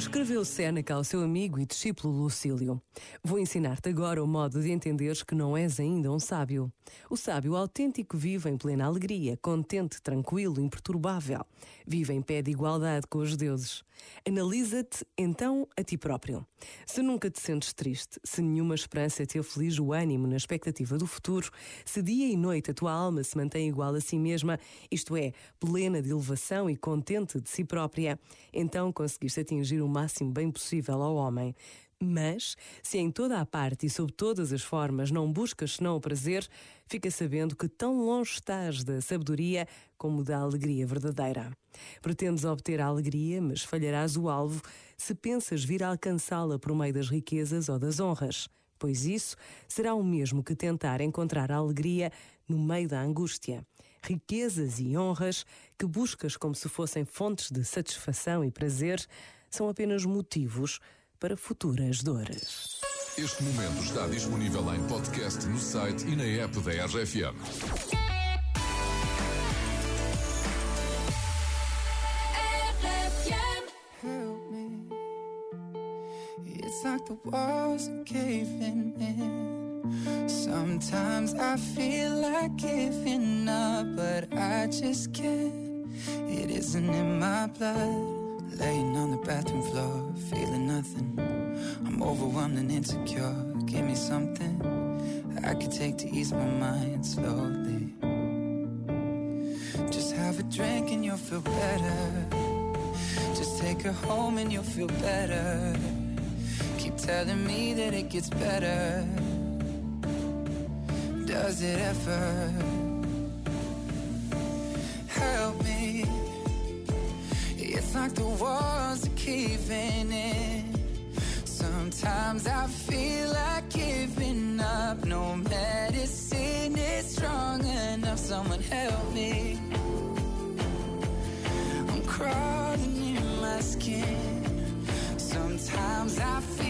Escreveu Séneca ao seu amigo e discípulo Lucílio: Vou ensinar-te agora o modo de entenderes que não és ainda um sábio. O sábio autêntico vive em plena alegria, contente, tranquilo, imperturbável. Vive em pé de igualdade com os deuses. Analisa-te então a ti próprio. Se nunca te sentes triste, se nenhuma esperança te aflige o ânimo na expectativa do futuro, se dia e noite a tua alma se mantém igual a si mesma, isto é, plena de elevação e contente de si própria, então conseguiste atingir o máximo bem possível ao homem. Mas, se em toda a parte e sob todas as formas não buscas senão o prazer, fica sabendo que tão longe estás da sabedoria como da alegria verdadeira. Pretendes obter a alegria, mas falharás o alvo se pensas vir a alcançá-la por meio das riquezas ou das honras, pois isso será o mesmo que tentar encontrar a alegria no meio da angústia. Riquezas e honras que buscas como se fossem fontes de satisfação e prazer são apenas motivos para futuras dores. Este momento está disponível em podcast no site e na app da RFM. It's like the walls are caving in. Sometimes I feel like giving up, but I just can't. It isn't in my blood. Overwhelmed and insecure. Give me something I could take to ease my mind slowly. Just have a drink and you'll feel better. Just take her home and you'll feel better. Keep telling me that it gets better. Does it ever? Help me it's like the walls are caving in. Sometimes I feel like giving up. No medicine is strong enough. Someone help me. I'm crawling in my skin. Sometimes I feel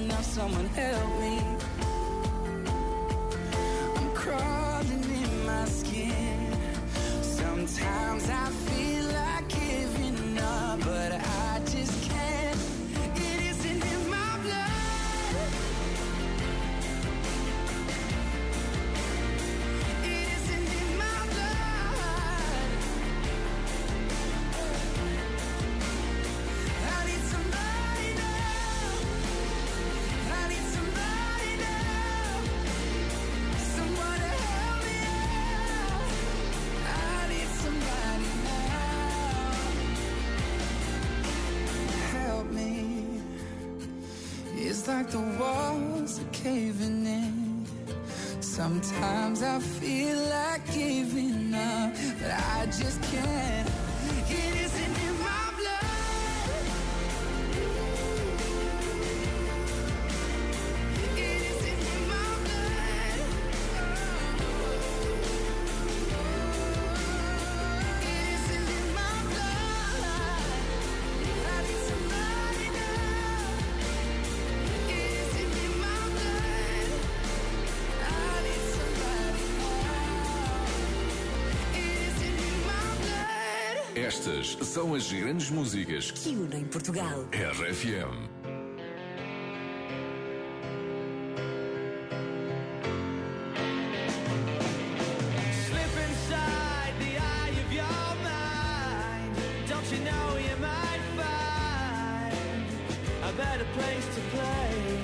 Like the walls are caving in. Sometimes I feel like giving up, but I just can't. It isn't Estas são as grandes músicas Que unem Portugal. RFM. Slip inside the eye of your mind. Don't you know you might find a better place to play?